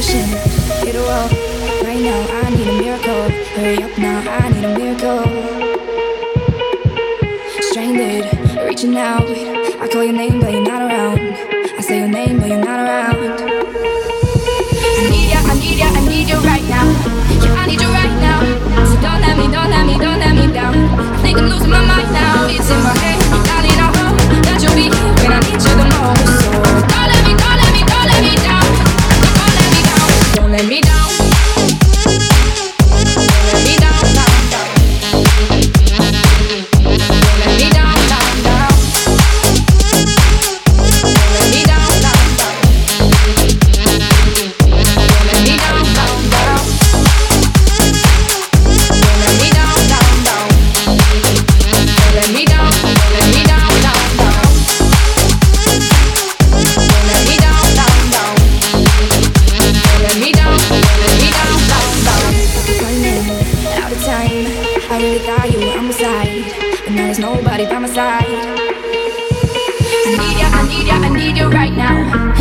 Hit a wall right now. I need a miracle. Hurry up now. I need a miracle. Stranded, reaching out. I call your name, but you're not around. I say your name Me down. there's nobody by my side. I need ya, I need ya, I need you right now.